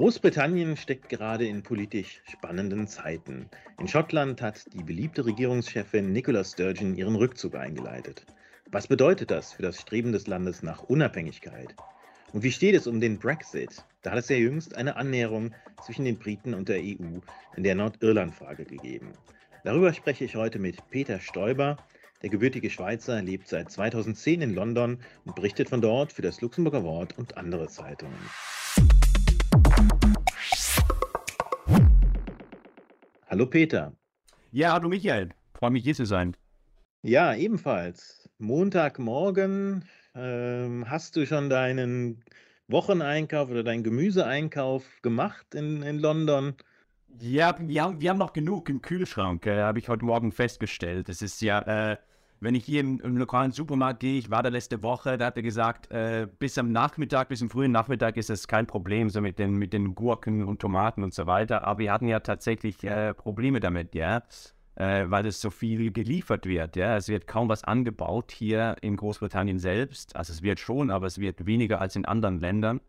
Großbritannien steckt gerade in politisch spannenden Zeiten. In Schottland hat die beliebte Regierungschefin Nicola Sturgeon ihren Rückzug eingeleitet. Was bedeutet das für das Streben des Landes nach Unabhängigkeit? Und wie steht es um den Brexit? Da hat es ja jüngst eine Annäherung zwischen den Briten und der EU in der Nordirland-Frage gegeben. Darüber spreche ich heute mit Peter Stoiber. Der gebürtige Schweizer lebt seit 2010 in London und berichtet von dort für das Luxemburger Wort und andere Zeitungen. Hallo Peter. Ja, hallo Michael. Freue mich hier zu sein. Ja, ebenfalls. Montagmorgen. Ähm, hast du schon deinen Wocheneinkauf oder deinen Gemüseeinkauf gemacht in, in London? Ja, wir haben, wir haben noch genug im Kühlschrank, äh, habe ich heute Morgen festgestellt. Es ist ja, äh, wenn ich hier im, im, lokalen Supermarkt gehe, ich war da letzte Woche, da hat er gesagt, äh, bis am Nachmittag, bis zum frühen Nachmittag ist es kein Problem, so mit den, mit den Gurken und Tomaten und so weiter. Aber wir hatten ja tatsächlich äh, Probleme damit, ja, äh, weil es so viel geliefert wird, ja. Es wird kaum was angebaut hier in Großbritannien selbst. Also es wird schon, aber es wird weniger als in anderen Ländern.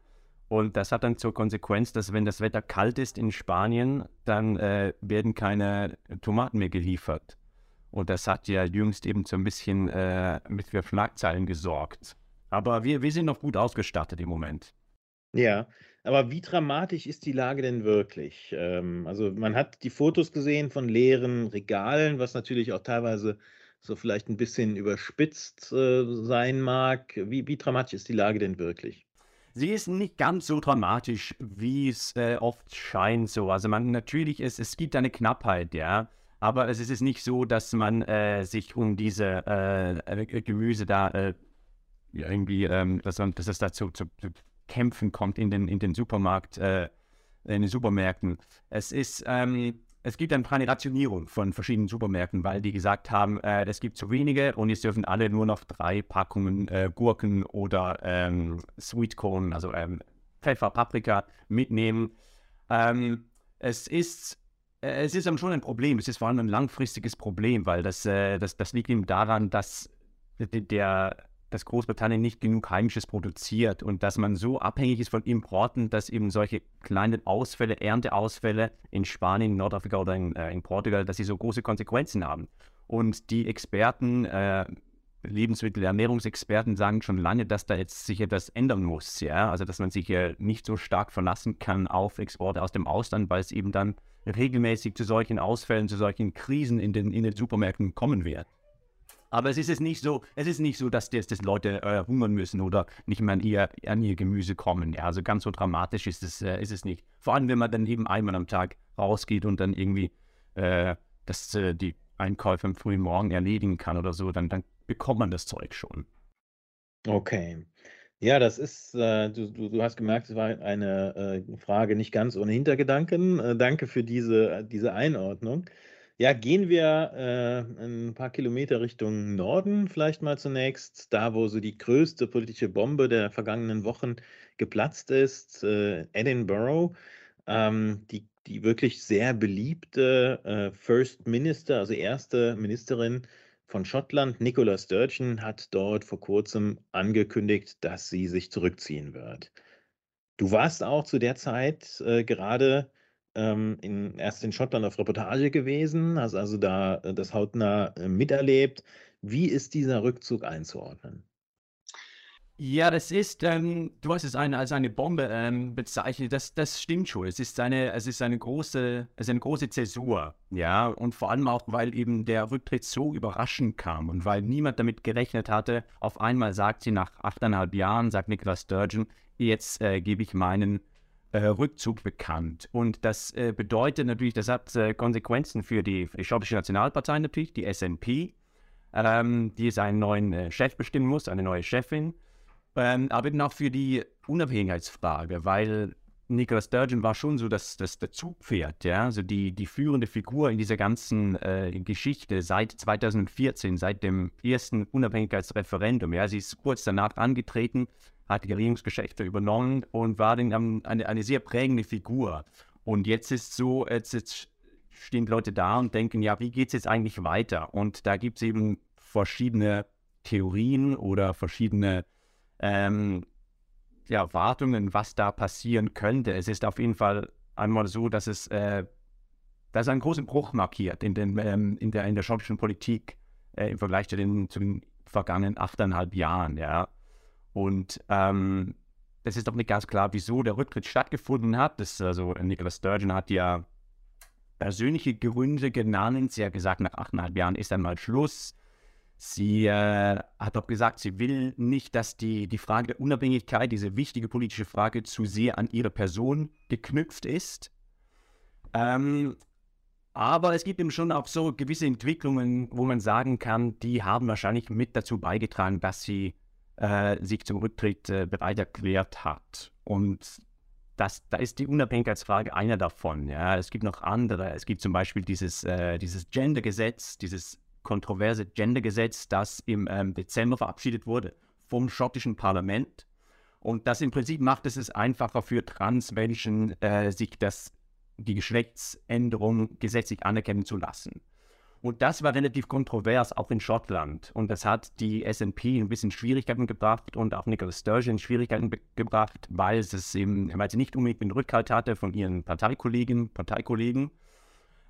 Und das hat dann zur Konsequenz, dass wenn das Wetter kalt ist in Spanien, dann äh, werden keine Tomaten mehr geliefert. Und das hat ja jüngst eben so ein bisschen äh, mit für Schlagzeilen gesorgt. Aber wir, wir sind noch gut ausgestattet im Moment. Ja, aber wie dramatisch ist die Lage denn wirklich? Ähm, also man hat die Fotos gesehen von leeren Regalen, was natürlich auch teilweise so vielleicht ein bisschen überspitzt äh, sein mag. Wie, wie dramatisch ist die Lage denn wirklich? Sie ist nicht ganz so dramatisch, wie es äh, oft scheint. So, also man natürlich ist, es gibt eine Knappheit, ja. Aber es ist nicht so, dass man äh, sich um diese äh, äh Gemüse da äh, irgendwie, ähm, dass, dass, es dazu zu, zu, kämpfen kommt in den, in den Supermarkt, äh, in den Supermärkten. Es ist, ähm, es gibt eine kleine Rationierung von verschiedenen Supermärkten, weil die gesagt haben, äh, es gibt zu wenige und jetzt dürfen alle nur noch drei Packungen Gurken oder ähm, Sweet Corn, also ähm, Pfeffer, Paprika mitnehmen. Ähm, es ist äh, es ist schon ein Problem. Es ist vor allem ein langfristiges Problem, weil das, äh, das, das liegt eben daran, dass der, dass Großbritannien nicht genug Heimisches produziert und dass man so abhängig ist von Importen, dass eben solche kleinen Ausfälle, Ernteausfälle in Spanien, Nordafrika oder in, äh, in Portugal, dass sie so große Konsequenzen haben. Und die Experten, äh, Lebensmittel-, Ernährungsexperten sagen schon lange, dass da jetzt sich etwas ändern muss. Ja? Also, dass man sich äh, nicht so stark verlassen kann auf Exporte aus dem Ausland, weil es eben dann regelmäßig zu solchen Ausfällen, zu solchen Krisen in den, in den Supermärkten kommen wird. Aber es ist es nicht so, es ist nicht so, dass, das, dass Leute äh, hungern müssen oder nicht mehr an ihr, an ihr Gemüse kommen. Ja, also ganz so dramatisch ist es, äh, ist es nicht. Vor allem, wenn man dann eben einmal am Tag rausgeht und dann irgendwie äh, das, äh, die Einkäufe am frühen Morgen erledigen kann oder so, dann, dann bekommt man das Zeug schon. Okay. Ja, das ist, äh, du, du, du hast gemerkt, es war eine äh, Frage nicht ganz ohne Hintergedanken. Äh, danke für diese, diese Einordnung. Ja, gehen wir äh, ein paar Kilometer Richtung Norden vielleicht mal zunächst, da wo so die größte politische Bombe der vergangenen Wochen geplatzt ist, äh, Edinburgh. Ähm, die, die wirklich sehr beliebte äh, First Minister, also erste Ministerin von Schottland, Nicola Sturgeon, hat dort vor kurzem angekündigt, dass sie sich zurückziehen wird. Du warst auch zu der Zeit äh, gerade ähm, in, erst in Schottland auf Reportage gewesen, hast also da äh, das hautnah äh, miterlebt. Wie ist dieser Rückzug einzuordnen? Ja, das ist, ähm, du hast es eine, als eine Bombe ähm, bezeichnet. Das, das stimmt schon. Es ist eine, es ist eine große, es ist eine große Zäsur, ja. Und vor allem auch, weil eben der Rücktritt so überraschend kam und weil niemand damit gerechnet hatte. Auf einmal sagt sie nach achteinhalb Jahren, sagt Nicola Sturgeon, jetzt äh, gebe ich meinen äh, Rückzug bekannt. Und das äh, bedeutet natürlich, das hat äh, Konsequenzen für die Schottische Nationalpartei natürlich, die SNP, ähm, die seinen neuen äh, Chef bestimmen muss, eine neue Chefin. Ähm, aber eben auch für die Unabhängigkeitsfrage, weil Nicola Sturgeon war schon so das, das, das Zugpferd, ja, also die, die führende Figur in dieser ganzen äh, Geschichte seit 2014, seit dem ersten Unabhängigkeitsreferendum. Ja, sie ist kurz danach angetreten, hat die Regierungsgeschäfte übernommen und war dann eine, eine sehr prägende Figur. Und jetzt ist so, jetzt, jetzt stehen Leute da und denken, ja, wie geht es jetzt eigentlich weiter? Und da gibt es eben verschiedene Theorien oder verschiedene ähm, Erwartungen, was da passieren könnte. Es ist auf jeden Fall einmal so, dass es, äh, dass einen großen Bruch markiert in, den, ähm, in, der, in der schottischen Politik äh, im Vergleich zu den, zu den vergangenen achteinhalb Jahren. Ja. Und ähm, es ist auch nicht ganz klar, wieso der Rücktritt stattgefunden hat. Das, also Nicola Sturgeon hat ja persönliche Gründe genannt. Sie hat gesagt, nach achteinhalb Jahren ist einmal Schluss. Sie äh, hat auch gesagt, sie will nicht, dass die, die Frage der Unabhängigkeit, diese wichtige politische Frage, zu sehr an ihre Person geknüpft ist. Ähm, aber es gibt eben schon auch so gewisse Entwicklungen, wo man sagen kann, die haben wahrscheinlich mit dazu beigetragen, dass sie äh, sich zum Rücktritt äh, bereit erklärt hat. Und das, da ist die Unabhängigkeitsfrage einer davon. Ja. Es gibt noch andere. Es gibt zum Beispiel dieses, äh, dieses Gender-Gesetz, dieses kontroverse Gender-Gesetz, das im ähm, Dezember verabschiedet wurde vom schottischen Parlament. Und das im Prinzip macht es es einfacher für Transmenschen, äh, sich das, die Geschlechtsänderung gesetzlich anerkennen zu lassen. Und das war relativ kontrovers, auch in Schottland. Und das hat die SNP ein bisschen Schwierigkeiten gebracht und auch Nicola Sturgeon Schwierigkeiten gebracht, weil, es eben, weil sie nicht unbedingt den Rückhalt hatte von ihren Parteikolleginnen, Parteikollegen.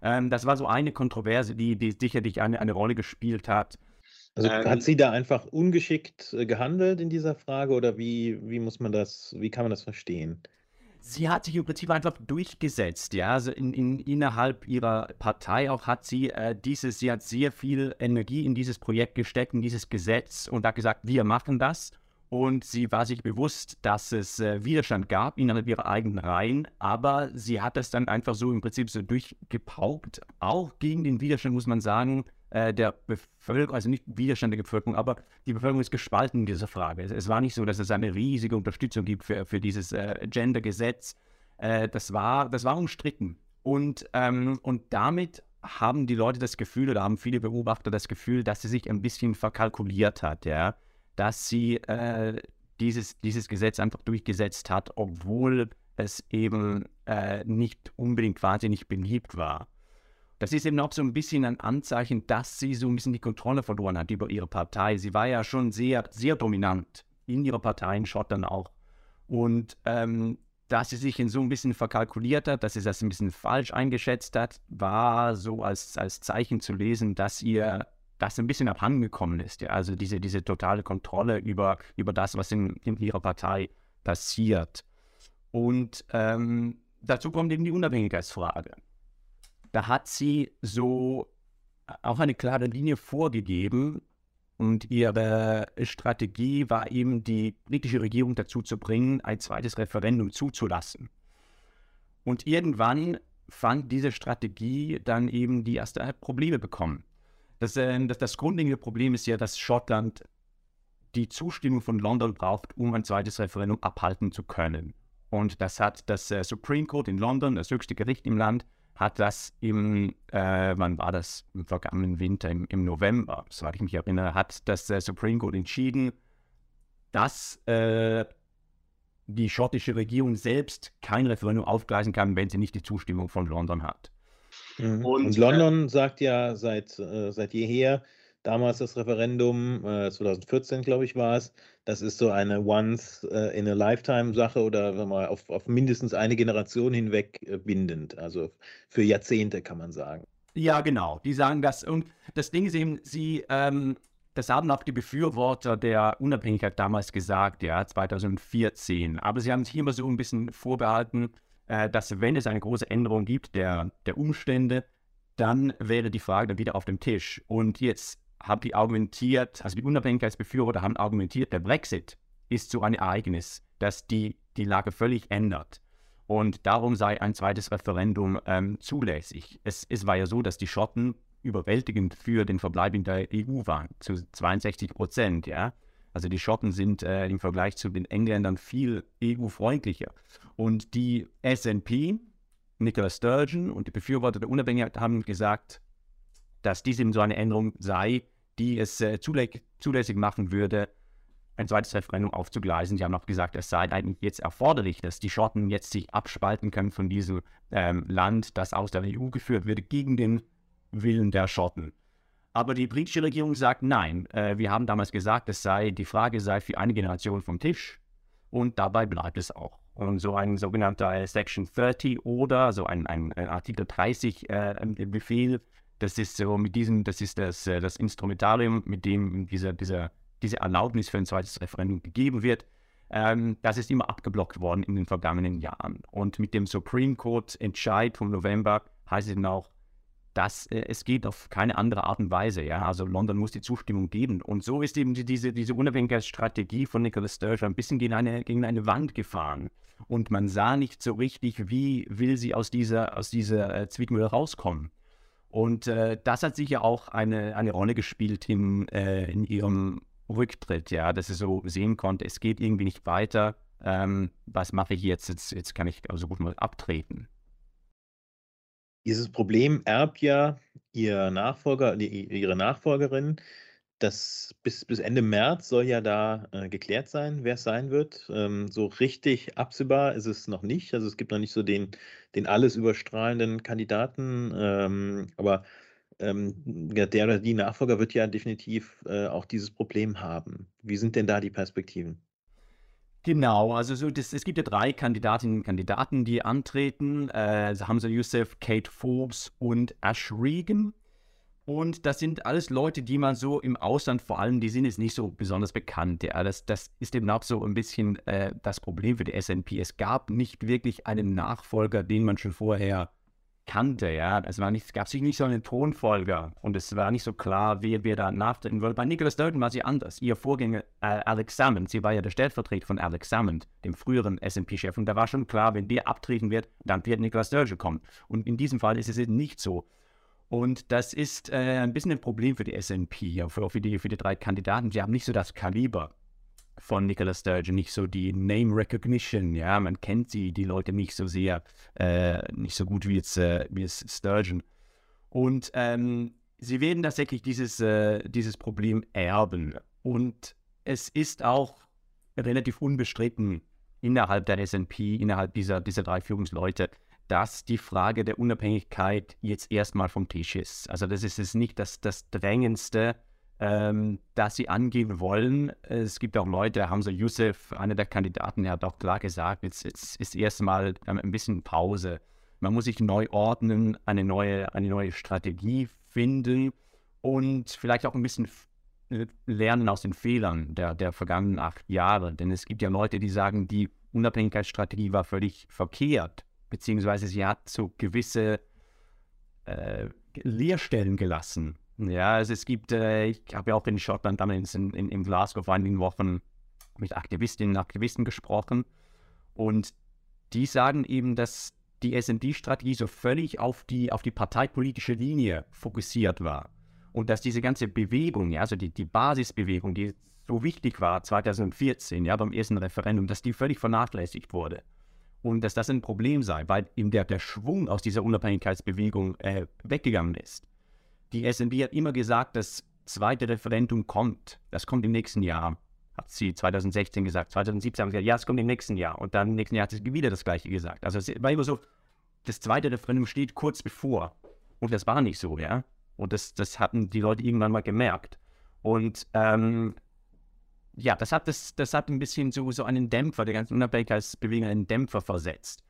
Ähm, das war so eine Kontroverse, die, die sicherlich eine, eine Rolle gespielt hat. Also ähm, hat sie da einfach ungeschickt äh, gehandelt in dieser Frage oder wie, wie muss man das, wie kann man das verstehen? sie hat sich im Prinzip einfach durchgesetzt, ja, also in, in, innerhalb ihrer Partei auch hat sie äh, dieses, sie hat sehr viel Energie in dieses Projekt gesteckt, in dieses Gesetz und hat gesagt, wir machen das. Und sie war sich bewusst, dass es äh, Widerstand gab innerhalb ihrer eigenen Reihen, aber sie hat es dann einfach so im Prinzip so durchgepaukt. Auch gegen den Widerstand muss man sagen, äh, der Bevölkerung, also nicht Widerstand der Bevölkerung, aber die Bevölkerung ist gespalten in dieser Frage. Es, es, war nicht so, dass es eine riesige Unterstützung gibt für, für dieses äh, Gender-Gesetz. Äh, das, war, das war umstritten. Und, ähm, und damit haben die Leute das Gefühl oder haben viele Beobachter das Gefühl, dass sie sich ein bisschen verkalkuliert hat, ja, dass sie äh, dieses, dieses Gesetz einfach durchgesetzt hat, obwohl es eben äh, nicht unbedingt wahnsinnig beliebt war. Das ist eben auch so ein bisschen ein Anzeichen, dass sie so ein bisschen die Kontrolle verloren hat über ihre Partei. Sie war ja schon sehr, sehr dominant in ihrer Partei in Schottland auch. Und ähm, dass sie sich in so ein bisschen verkalkuliert hat, dass sie das ein bisschen falsch eingeschätzt hat, war so als, als Zeichen zu lesen, dass ihr das ein bisschen abhandengekommen ist. Ja? Also diese, diese totale Kontrolle über, über das, was in, in ihrer Partei passiert. Und ähm, dazu kommt eben die Unabhängigkeitsfrage da hat sie so auch eine klare Linie vorgegeben und ihre Strategie war eben, die britische Regierung dazu zu bringen, ein zweites Referendum zuzulassen. Und irgendwann fand diese Strategie dann eben die ersten Probleme bekommen. Das, äh, das, das grundlegende Problem ist ja, dass Schottland die Zustimmung von London braucht, um ein zweites Referendum abhalten zu können. Und das hat das äh, Supreme Court in London, das höchste Gericht im Land, hat das im, äh, wann war das, im vergangenen Winter, im, im November, soweit ich mich erinnere, hat das äh, Supreme Court entschieden, dass äh, die schottische Regierung selbst kein Referendum aufgleisen kann, wenn sie nicht die Zustimmung von London hat. Mhm. Und, Und, London sagt ja seit, äh, seit jeher, damals das Referendum, äh, 2014 glaube ich war es, das ist so eine Once-in-a-Lifetime-Sache äh, oder wenn man auf, auf mindestens eine Generation hinweg äh, bindend, also für Jahrzehnte kann man sagen. Ja, genau, die sagen das. Und das Ding ist eben, sie, ähm, das haben auch die Befürworter der Unabhängigkeit damals gesagt, ja, 2014. Aber sie haben sich immer so ein bisschen vorbehalten, äh, dass wenn es eine große Änderung gibt der, der Umstände, dann wäre die Frage dann wieder auf dem Tisch. Und jetzt haben die argumentiert, also die Unabhängigkeitsbefürworter haben argumentiert, der Brexit ist so ein Ereignis, das die, die Lage völlig ändert. Und darum sei ein zweites Referendum ähm, zulässig. Es, es war ja so, dass die Schotten überwältigend für den Verbleib in der EU waren, zu 62 Prozent, ja. Also die Schotten sind äh, im Vergleich zu den Engländern viel EU-freundlicher. Und die SNP, Nicola Sturgeon und die Befürworter der Unabhängigkeit haben gesagt, dass dies eben so eine Änderung sei, die es äh, zulässig machen würde, ein zweites Referendum aufzugleisen. Sie haben auch gesagt, es sei eigentlich jetzt erforderlich, dass die Schotten jetzt sich abspalten können von diesem ähm, Land, das aus der EU geführt wird, gegen den Willen der Schotten. Aber die britische Regierung sagt nein. Äh, wir haben damals gesagt, es sei, die Frage sei für eine Generation vom Tisch. und dabei bleibt es auch. Und so ein sogenannter Section 30 oder so ein, ein, ein Artikel 30 äh, Befehl, das ist so mit diesem, das ist das, äh, das Instrumentarium, mit dem dieser, dieser, diese Erlaubnis für ein zweites Referendum gegeben wird. Ähm, das ist immer abgeblockt worden in den vergangenen Jahren. Und mit dem Supreme Court Entscheid vom November heißt es dann auch, dass äh, es geht auf keine andere Art und Weise. Ja? Also London muss die Zustimmung geben. Und so ist eben die, diese, diese Unabhängigkeitsstrategie von Nicola Sturgeon ein bisschen gegen eine, gegen eine Wand gefahren. Und man sah nicht so richtig, wie will sie aus dieser, aus dieser äh, Zwickmühle rauskommen. Und äh, das hat sicher auch eine, eine Rolle gespielt in, äh, in ihrem Rücktritt, ja, dass sie so sehen konnte, es geht irgendwie nicht weiter. Ähm, was mache ich jetzt? jetzt? Jetzt kann ich also gut mal abtreten. Dieses Problem erbt ja ihr Nachfolger, ihre Nachfolgerin. Das bis, bis Ende März soll ja da äh, geklärt sein, wer es sein wird. Ähm, so richtig absehbar ist es noch nicht. Also es gibt noch nicht so den, den alles überstrahlenden Kandidaten. Ähm, aber ähm, der oder die Nachfolger wird ja definitiv äh, auch dieses Problem haben. Wie sind denn da die Perspektiven? Genau, also so das, es gibt ja drei Kandidatinnen und Kandidaten, die antreten. Äh, Hamza Youssef, Kate Forbes und Ash Regan. Und das sind alles Leute, die man so im Ausland vor allem, die sind jetzt nicht so besonders bekannt. Ja, das, das ist eben auch so ein bisschen äh, das Problem für die SNP. Es gab nicht wirklich einen Nachfolger, den man schon vorher kannte, ja. Es, war nicht, gab sich nicht so einen Thronfolger und es war nicht so klar, wer, wer da nachtreten wollte. Bei Nicholas Sturgeon war sie anders. Ihr Vorgänger äh, Alex Salmond, sie war ja der Stellvertreter von Alex Salmond, dem früheren S&P-Chef und da war schon klar, wenn der abtreten wird, dann wird Nicholas Sturgeon kommen. Und in diesem Fall ist es eben nicht so. Und das ist äh, ein bisschen ein Problem für die S&P, ja, für, für, die, für die drei Kandidaten. Sie haben nicht so das Kaliber von Nicola Sturgeon, nicht so die Name Recognition, ja, man kennt sie, die Leute nicht so sehr, äh, nicht so gut wie jetzt, äh, wie jetzt Sturgeon. Und ähm, sie werden tatsächlich dieses, äh, dieses Problem erben. Und es ist auch relativ unbestritten innerhalb der S&P, innerhalb dieser, dieser drei Führungsleute, dass die Frage der Unabhängigkeit jetzt erstmal vom Tisch ist. Also das ist es nicht das, das Drängendste, ähm, dass sie angehen wollen. Es gibt auch Leute, Hamza Youssef, einer der Kandidaten, der hat auch klar gesagt, jetzt, jetzt ist erstmal ein bisschen Pause. Man muss sich neu ordnen, eine neue, eine neue Strategie finden und vielleicht auch ein bisschen lernen aus den Fehlern der, der vergangenen acht Jahre. Denn es gibt ja Leute, die sagen, die Unabhängigkeitsstrategie war völlig verkehrt, beziehungsweise sie hat so gewisse äh, Leerstellen gelassen ja, also es gibt, äh, ich habe ja auch in Schottland damals in, in, in Glasgow vor einigen Wochen mit Aktivistinnen und Aktivisten gesprochen und die sagen eben, dass die SND-Strategie so völlig auf die, auf die parteipolitische Linie fokussiert war. Und dass diese ganze Bewegung, ja, also die, die Basisbewegung, die so wichtig war 2014, ja, beim ersten Referendum, dass die völlig vernachlässigt wurde. Und dass das ein Problem sei, weil eben der, der Schwung aus dieser Unabhängigkeitsbewegung äh, weggegangen ist. Die SNB hat immer gesagt, das zweite Referendum kommt. Das kommt im nächsten Jahr. Hat sie 2016 gesagt. 2017 haben sie gesagt, ja, es kommt im nächsten Jahr. Und dann im nächsten Jahr hat sie wieder das Gleiche gesagt. Also es war immer so, das zweite Referendum steht kurz bevor. Und das war nicht so, ja. Und das, das hatten die Leute irgendwann mal gemerkt. Und ähm, ja, das hat, das, das hat ein bisschen so, so einen Dämpfer, der ganzen Unabhängigkeitsbewegung einen Dämpfer versetzt.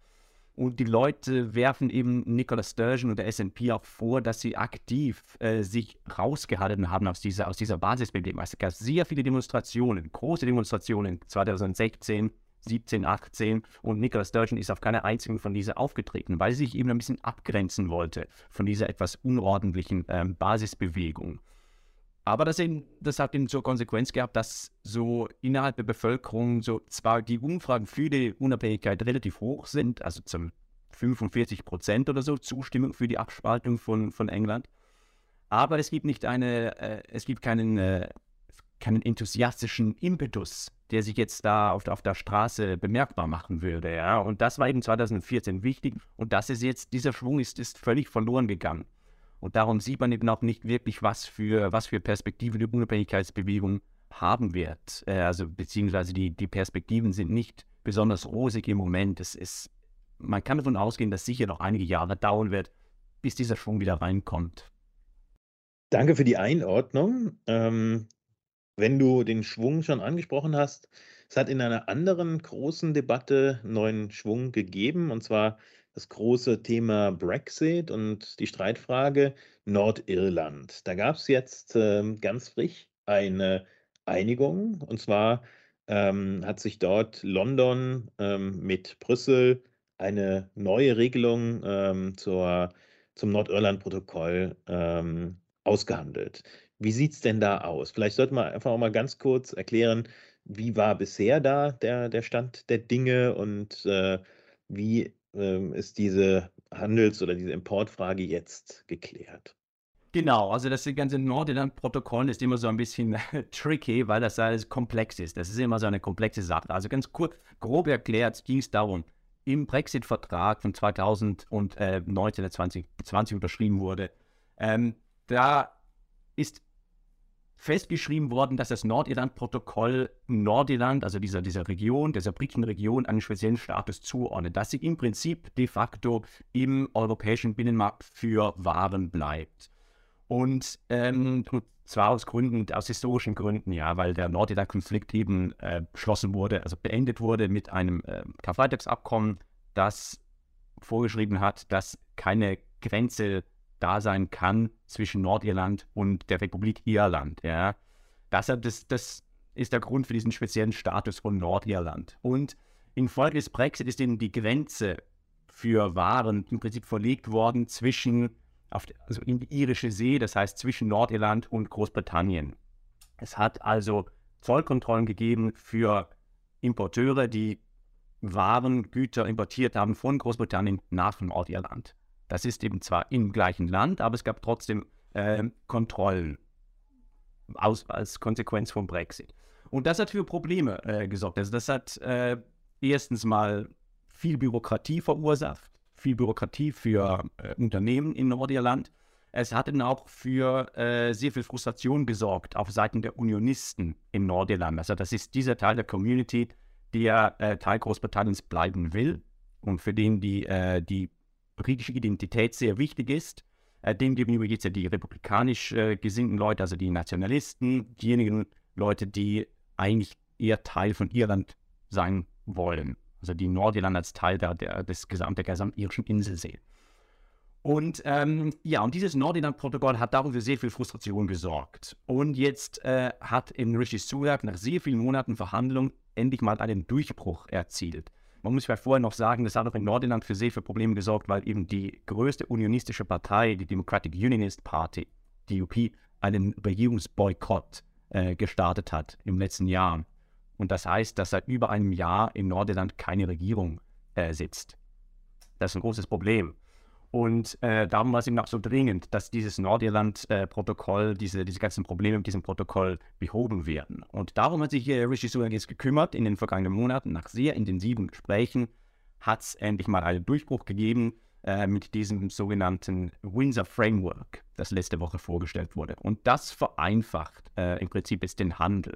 Und die Leute werfen eben Nicola Sturgeon und der S&P auch vor, dass sie aktiv äh, sich rausgehalten haben aus dieser, aus dieser Basisbewegung. Es gab sehr viele Demonstrationen, große Demonstrationen 2016, 17, 18 und Nicola Sturgeon ist auf keiner einzigen von dieser aufgetreten, weil sie sich eben ein bisschen abgrenzen wollte von dieser etwas unordentlichen ähm, Basisbewegung. Aber das, eben, das hat eben zur Konsequenz gehabt, dass so innerhalb der Bevölkerung so zwar die Umfragen für die Unabhängigkeit relativ hoch sind, also zum 45 Prozent oder so Zustimmung für die Abspaltung von, von England, aber es gibt nicht eine, äh, es gibt keinen, äh, keinen enthusiastischen Impetus, der sich jetzt da auf, auf der Straße bemerkbar machen würde. Ja? Und das war eben 2014 wichtig und das ist jetzt, dieser Schwung ist, ist völlig verloren gegangen. Und darum sieht man eben auch nicht wirklich, was für, was für Perspektiven die Unabhängigkeitsbewegung haben wird. Äh, also beziehungsweise die, die Perspektiven sind nicht besonders rosig im Moment. Es ist, man kann davon ausgehen, dass sicher noch einige Jahre dauern wird, bis dieser Schwung wieder reinkommt. Danke für die Einordnung. Ähm, wenn du den Schwung schon angesprochen hast, Es hat in einer anderen großen Debatte neuen Schwung gegeben, und zwar das große Thema Brexit und die Streitfrage Nordirland. Da gab es jetzt ähm, ganz frisch eine Einigung, und zwar ähm, hat sich dort London ähm, mit Brüssel eine neue Regelung ähm, zur, zum Nordirland-Protokoll ähm, ausgehandelt. Wie sieht es denn da aus? Vielleicht sollte man einfach auch mal ganz kurz erklären, wie war bisher da der, der Stand der Dinge und äh, wie ähm, ist diese Handels- oder diese Importfrage jetzt geklärt? Genau, also das ganze Nordirland-Protokoll ist immer so ein bisschen tricky, weil das alles komplex ist. Das ist immer so eine komplexe Sache. Also ganz kurz, grob erklärt ging es darum, im Brexit-Vertrag von 2019, 2020 unterschrieben wurde, ähm, da ist festgeschrieben worden, dass das Nordirland-Protokoll Nordirland, also dieser, dieser Region, dieser britischen Region, einen speziellen Status zuordnet, dass sie im Prinzip de facto im europäischen Binnenmarkt für Waren bleibt. Und ähm, zwar aus Gründen, aus historischen Gründen, ja, weil der Nordirland-Konflikt eben äh, beschlossen wurde, also beendet wurde mit einem äh, Karfreitagsabkommen, das vorgeschrieben hat, dass keine Grenze da sein kann zwischen Nordirland und der Republik Irland. Ja. Das, das, das ist der Grund für diesen speziellen Status von Nordirland. Und infolge des Brexit ist eben die Grenze für Waren im Prinzip verlegt worden zwischen, auf, also in die irische See, das heißt zwischen Nordirland und Großbritannien. Es hat also Zollkontrollen gegeben für Importeure, die Waren, Güter importiert haben von Großbritannien nach Nordirland. Das ist eben zwar im gleichen Land, aber es gab trotzdem äh, Kontrollen aus, als Konsequenz vom Brexit. Und das hat für Probleme äh, gesorgt. Also das hat äh, erstens mal viel Bürokratie verursacht, viel Bürokratie für äh, Unternehmen in Nordirland. Es hat dann auch für äh, sehr viel Frustration gesorgt auf Seiten der Unionisten in Nordirland. Also das ist dieser Teil der Community, der äh, Teil Großbritanniens bleiben will und für den die, äh, die britische Identität sehr wichtig ist. Äh, dem gegenüber gibt es ja die republikanisch äh, gesinnten Leute, also die Nationalisten, diejenigen Leute, die eigentlich eher Teil von Irland sein wollen. Also die Nordirland als Teil der, der, des gesamten, der gesamten irischen Insel sehen. Und ähm, ja, und dieses Nordirland-Protokoll hat darüber für sehr viel Frustration gesorgt. Und jetzt äh, hat in Rishi Sunak nach sehr vielen Monaten Verhandlungen endlich mal einen Durchbruch erzielt. Man muss vielleicht vorher noch sagen, das hat auch in Nordirland für sehr viele Probleme gesorgt, weil eben die größte unionistische Partei, die Democratic Unionist Party, DUP, einen Regierungsboykott äh, gestartet hat im letzten Jahr. Und das heißt, dass seit über einem Jahr in Nordirland keine Regierung äh, sitzt. Das ist ein großes Problem. Und äh, darum war es eben auch so dringend, dass dieses Nordirland-Protokoll, diese, diese ganzen Probleme mit diesem Protokoll behoben werden. Und darum hat sich äh, Rishi Sunak jetzt gekümmert in den vergangenen Monaten. Nach sehr intensiven Gesprächen hat es endlich mal einen Durchbruch gegeben äh, mit diesem sogenannten Windsor Framework, das letzte Woche vorgestellt wurde. Und das vereinfacht äh, im Prinzip jetzt den Handel.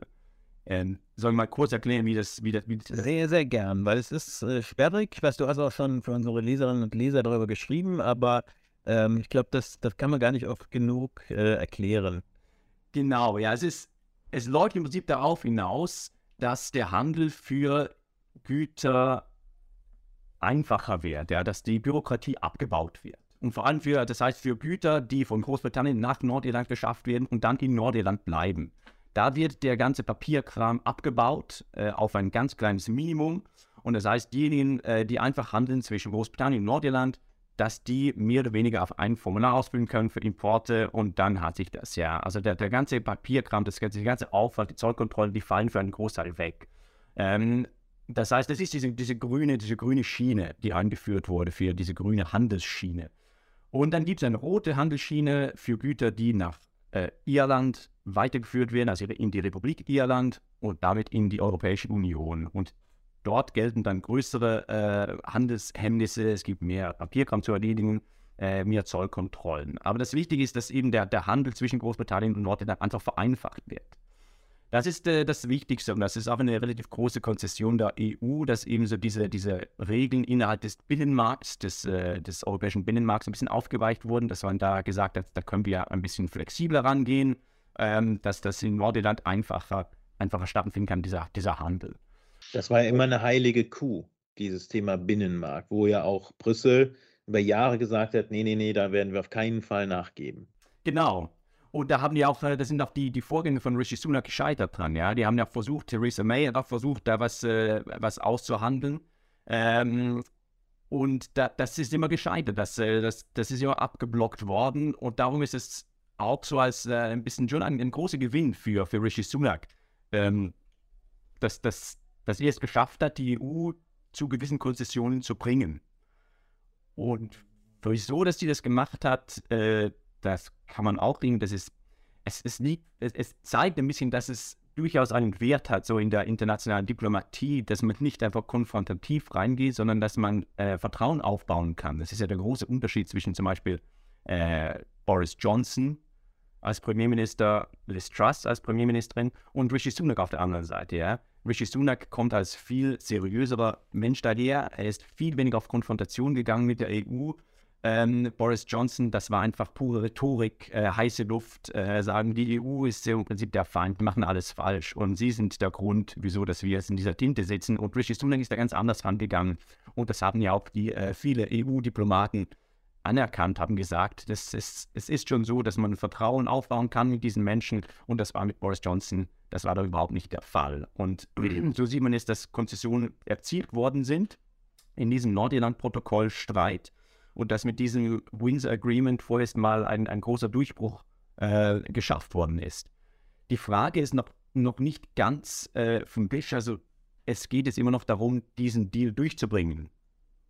Ähm, soll ich mal kurz erklären, wie das, wie das, wie das Sehr, sehr gern, weil es ist äh, sperrig. Weiß, du hast auch schon für unsere Leserinnen und Leser darüber geschrieben, aber ähm, ich glaube, das, das kann man gar nicht oft genug äh, erklären. Genau, ja, es ist, es läuft im Prinzip darauf hinaus, dass der Handel für Güter einfacher wird, ja, dass die Bürokratie abgebaut wird. Und vor allem für, das heißt für Güter, die von Großbritannien nach Nordirland beschafft werden und dann in Nordirland bleiben. Da wird der ganze Papierkram abgebaut äh, auf ein ganz kleines Minimum. Und das heißt, diejenigen, äh, die einfach handeln zwischen Großbritannien und Nordirland, dass die mehr oder weniger auf ein Formular ausfüllen können für Importe und dann hat sich das ja. Also der, der ganze Papierkram, das ganze, der ganze Aufwand, die Zollkontrollen, die fallen für einen Großteil weg. Ähm, das heißt, das ist diese, diese, grüne, diese grüne Schiene, die eingeführt wurde für diese grüne Handelsschiene. Und dann gibt es eine rote Handelsschiene für Güter, die nach äh, Irland weitergeführt werden, also in die Republik Irland und damit in die Europäische Union. Und dort gelten dann größere äh, Handelshemmnisse, es gibt mehr Papierkram zu erledigen, äh, mehr Zollkontrollen. Aber das Wichtige ist, dass eben der, der Handel zwischen Großbritannien und Nordirland einfach vereinfacht wird. Das ist äh, das Wichtigste und das ist auch eine relativ große Konzession der EU, dass eben so diese, diese Regeln innerhalb des Binnenmarkts, des, äh, des europäischen Binnenmarkts ein bisschen aufgeweicht wurden, dass man da gesagt hat, da können wir ein bisschen flexibler rangehen, ähm, dass das in Nordirland einfacher, einfacher stattfinden kann, dieser, dieser Handel. Das war ja immer eine heilige Kuh, dieses Thema Binnenmarkt, wo ja auch Brüssel über Jahre gesagt hat, nee, nee, nee, da werden wir auf keinen Fall nachgeben. Genau. Und da haben die auch, äh, da sind auch die, die Vorgänge von Rishi Sunak gescheitert dran, ja. Die haben ja versucht, Theresa May hat auch versucht, da was, äh, was auszuhandeln. Ähm, und da, das ist immer gescheitert. Das, äh, das, das ist immer abgeblockt worden. Und darum ist es auch so als äh, ein bisschen schon ein, ein, großer Gewinn für, für Rishi Sunak, ähm, dass, dass, dass er es geschafft hat, die EU zu gewissen Konzessionen zu bringen. Und wieso, dass sie das gemacht hat, äh, das kann man auch bringen. Das ist, es, es, liegt, es, es zeigt ein bisschen, dass es durchaus einen Wert hat, so in der internationalen Diplomatie, dass man nicht einfach konfrontativ reingeht, sondern dass man äh, Vertrauen aufbauen kann. Das ist ja der große Unterschied zwischen zum Beispiel äh, Boris Johnson als Premierminister, Liz Truss als Premierministerin und Rishi Sunak auf der anderen Seite. Ja? Rishi Sunak kommt als viel seriöserer Mensch daher. Er ist viel weniger auf Konfrontation gegangen mit der EU ähm, Boris Johnson, das war einfach pure Rhetorik, äh, heiße Luft, äh, sagen, die EU ist im Prinzip der Feind, machen alles falsch und sie sind der Grund, wieso dass wir jetzt in dieser Tinte sitzen. Und Rishi Sunak ist da ganz anders rangegangen. Und das haben ja auch die äh, viele EU-Diplomaten anerkannt, haben gesagt, das ist, es ist schon so, dass man Vertrauen aufbauen kann mit diesen Menschen. Und das war mit Boris Johnson, das war da überhaupt nicht der Fall. Und so sieht man jetzt, dass Konzessionen erzielt worden sind in diesem Nordirland-Protokoll-Streit und dass mit diesem Windsor Agreement vorerst mal ein, ein großer Durchbruch äh, geschafft worden ist. Die Frage ist noch, noch nicht ganz äh, vom Tisch. Also es geht jetzt immer noch darum, diesen Deal durchzubringen.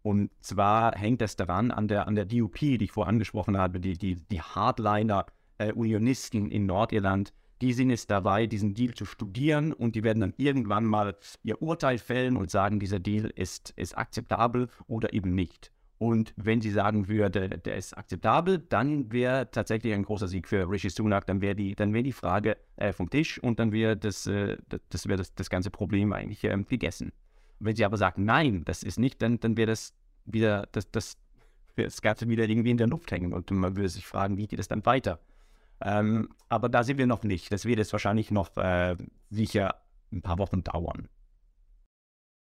Und zwar hängt das daran an der, an der DUP, die ich vorher angesprochen habe, die, die, die Hardliner-Unionisten äh, in Nordirland, die sind jetzt dabei, diesen Deal zu studieren und die werden dann irgendwann mal ihr Urteil fällen und sagen, dieser Deal ist, ist akzeptabel oder eben nicht. Und wenn sie sagen würde, der ist akzeptabel, dann wäre tatsächlich ein großer Sieg für Rishi Sunak. Dann wäre die, dann wär die Frage äh, vom Tisch und dann wäre das, äh, das, wär das, das ganze Problem eigentlich äh, gegessen. Wenn sie aber sagen, nein, das ist nicht, dann, dann wäre das wieder, das, das, das Ganze wieder irgendwie in der Luft hängen und man würde sich fragen, wie geht es dann weiter? Ähm, aber da sind wir noch nicht. Das wird jetzt wahrscheinlich noch äh, sicher ein paar Wochen dauern.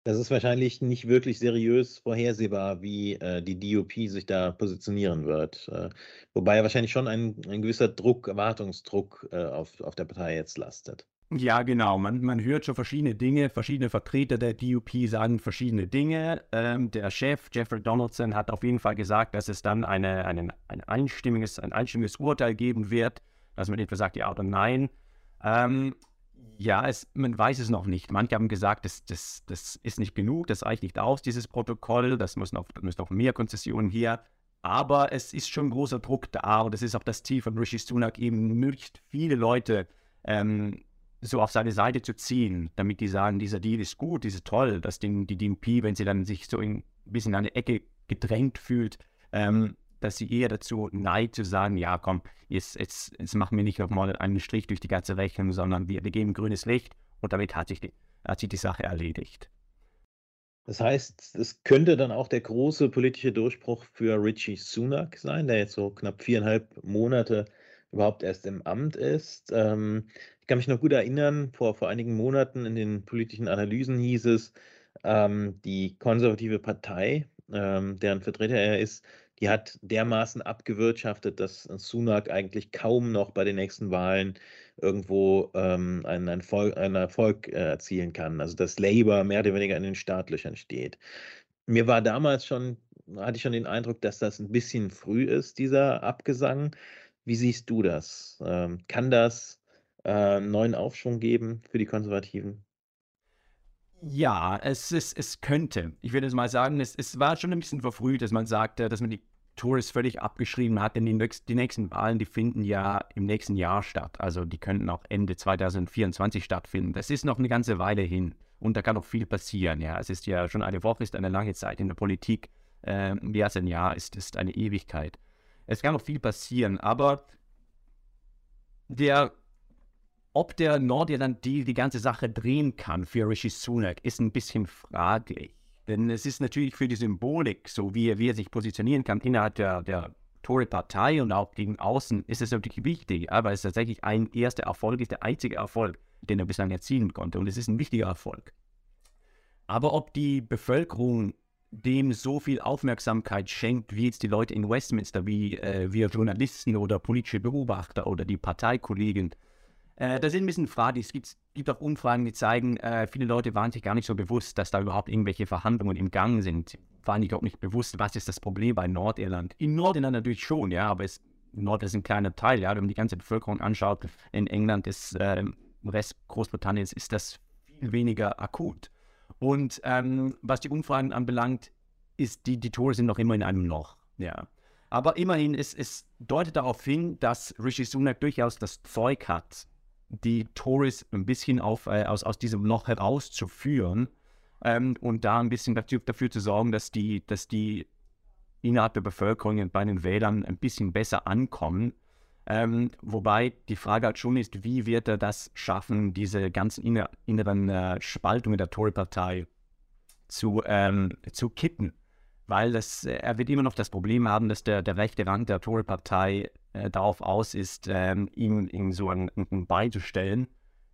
Das ist wahrscheinlich nicht wirklich seriös vorhersehbar, wie äh, die DOP sich da positionieren wird. Äh, wobei wahrscheinlich schon ein, ein gewisser Druck, Erwartungsdruck äh, auf, auf der Partei jetzt lastet. Ja, genau. Man, man hört schon verschiedene Dinge. Verschiedene Vertreter der DUP sagen verschiedene Dinge. Ähm, der Chef, Jeffrey Donaldson, hat auf jeden Fall gesagt, dass es dann eine, eine, ein, einstimmiges, ein einstimmiges Urteil geben wird, dass man etwa sagt, ja oder nein. Ähm, ja, es, man weiß es noch nicht. Manche haben gesagt, das, das, das ist nicht genug, das reicht nicht aus, dieses Protokoll, das muss noch, müssen noch mehr Konzessionen hier. Aber es ist schon großer Druck da und es ist auch das Ziel von Rishi Sunak, eben möglichst viele Leute ähm, so auf seine Seite zu ziehen, damit die sagen, dieser Deal ist gut, dieser toll, dass die, die DMP, wenn sie dann sich so ein bisschen in eine Ecke gedrängt fühlt, ähm, dass sie eher dazu neigt zu sagen, ja komm, jetzt, jetzt, jetzt machen wir nicht nochmal einen Strich durch die ganze Rechnung, sondern wir, wir geben grünes Licht und damit hat sich, die, hat sich die Sache erledigt. Das heißt, es könnte dann auch der große politische Durchbruch für Richie Sunak sein, der jetzt so knapp viereinhalb Monate überhaupt erst im Amt ist. Ähm, ich kann mich noch gut erinnern, vor, vor einigen Monaten in den politischen Analysen hieß es, ähm, die konservative Partei, ähm, deren Vertreter er ist, die hat dermaßen abgewirtschaftet, dass Sunak eigentlich kaum noch bei den nächsten Wahlen irgendwo ähm, einen, Erfolg, einen Erfolg äh, erzielen kann. Also dass Labour mehr oder weniger in den Startlöchern steht. Mir war damals schon, hatte ich schon den Eindruck, dass das ein bisschen früh ist, dieser Abgesang. Wie siehst du das? Ähm, kann das äh, einen neuen Aufschwung geben für die Konservativen? Ja, es, ist, es könnte. Ich würde jetzt mal sagen, es, es war schon ein bisschen verfrüht, dass man sagte, dass man die Tours völlig abgeschrieben hat, denn die, nächst, die nächsten Wahlen, die finden ja im nächsten Jahr statt. Also die könnten auch Ende 2024 stattfinden. Das ist noch eine ganze Weile hin und da kann noch viel passieren. Ja, es ist ja schon eine Woche, ist eine lange Zeit in der Politik. Äh, als ein Jahr ist, ist eine Ewigkeit. Es kann noch viel passieren, aber der ob der Nordirland-Deal die ganze Sache drehen kann für Rishi Sunak, ist ein bisschen fraglich. Denn es ist natürlich für die Symbolik, so wie er, wie er sich positionieren kann innerhalb der, der Tory-Partei und auch gegen außen, ist es natürlich wichtig, aber es ist tatsächlich ein erster Erfolg, ist der einzige Erfolg, den er bislang erzielen konnte. Und es ist ein wichtiger Erfolg. Aber ob die Bevölkerung dem so viel Aufmerksamkeit schenkt, wie jetzt die Leute in Westminster, wie äh, wir Journalisten oder politische Beobachter oder die Parteikollegen, äh, das sind ein bisschen Fragen. Es gibt, gibt auch Umfragen, die zeigen, äh, viele Leute waren sich gar nicht so bewusst, dass da überhaupt irgendwelche Verhandlungen im Gang sind. Waren sich auch nicht bewusst, was ist das Problem bei Nordirland. In Nordirland natürlich schon, ja, aber es, Nordirland ist ein kleiner Teil, ja. Wenn man die ganze Bevölkerung anschaut, in England ist, äh, im Rest Großbritanniens ist das viel weniger akut. Und ähm, was die Umfragen anbelangt, ist die, die Tore sind noch immer in einem Loch, ja. Aber immerhin, es, es deutet darauf hin, dass Rishi Sunak durchaus das Zeug hat, die Tories ein bisschen auf, äh, aus, aus diesem Loch herauszuführen ähm, und da ein bisschen dafür, dafür zu sorgen, dass die, dass die innerhalb der Bevölkerung und bei den Wählern ein bisschen besser ankommen. Ähm, wobei die Frage halt schon ist, wie wird er das schaffen, diese ganzen inner, inneren äh, Spaltungen der Tory-Partei zu, ähm, zu kippen? Weil das, äh, er wird immer noch das Problem haben, dass der, der rechte Rand der Tory-Partei äh, darauf aus ist, ähm, ihm, ihm so ein, ein beizustellen.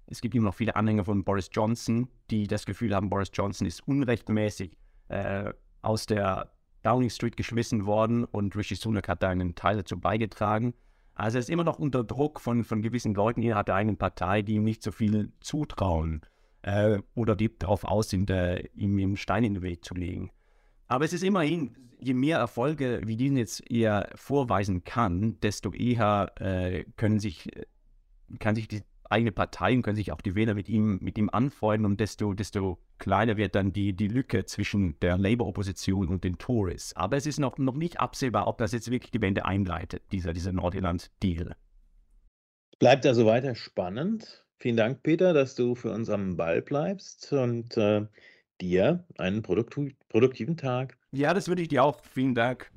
Es gibt immer noch viele Anhänger von Boris Johnson, die das Gefühl haben, Boris Johnson ist unrechtmäßig äh, aus der Downing Street geschmissen worden und Rishi Sunak hat da einen Teil dazu beigetragen. Also er ist immer noch unter Druck von, von gewissen Leuten innerhalb der eigenen Partei, die ihm nicht so viel zutrauen äh, oder die darauf aus sind, äh, ihm einen Stein in den Weg zu legen. Aber es ist immerhin, je mehr Erfolge wie diesen jetzt er vorweisen kann, desto eher äh, können sich, kann sich die eigene Partei und können sich auch die Wähler mit ihm, mit ihm anfreunden und desto, desto kleiner wird dann die, die Lücke zwischen der Labour-Opposition und den Tories. Aber es ist noch, noch nicht absehbar, ob das jetzt wirklich die Wende einleitet, dieser, dieser Nordirland-Deal. Bleibt also weiter spannend. Vielen Dank, Peter, dass du für uns am Ball bleibst und äh, dir einen produktiven Tag. Ja, das würde ich dir auch. Vielen Dank.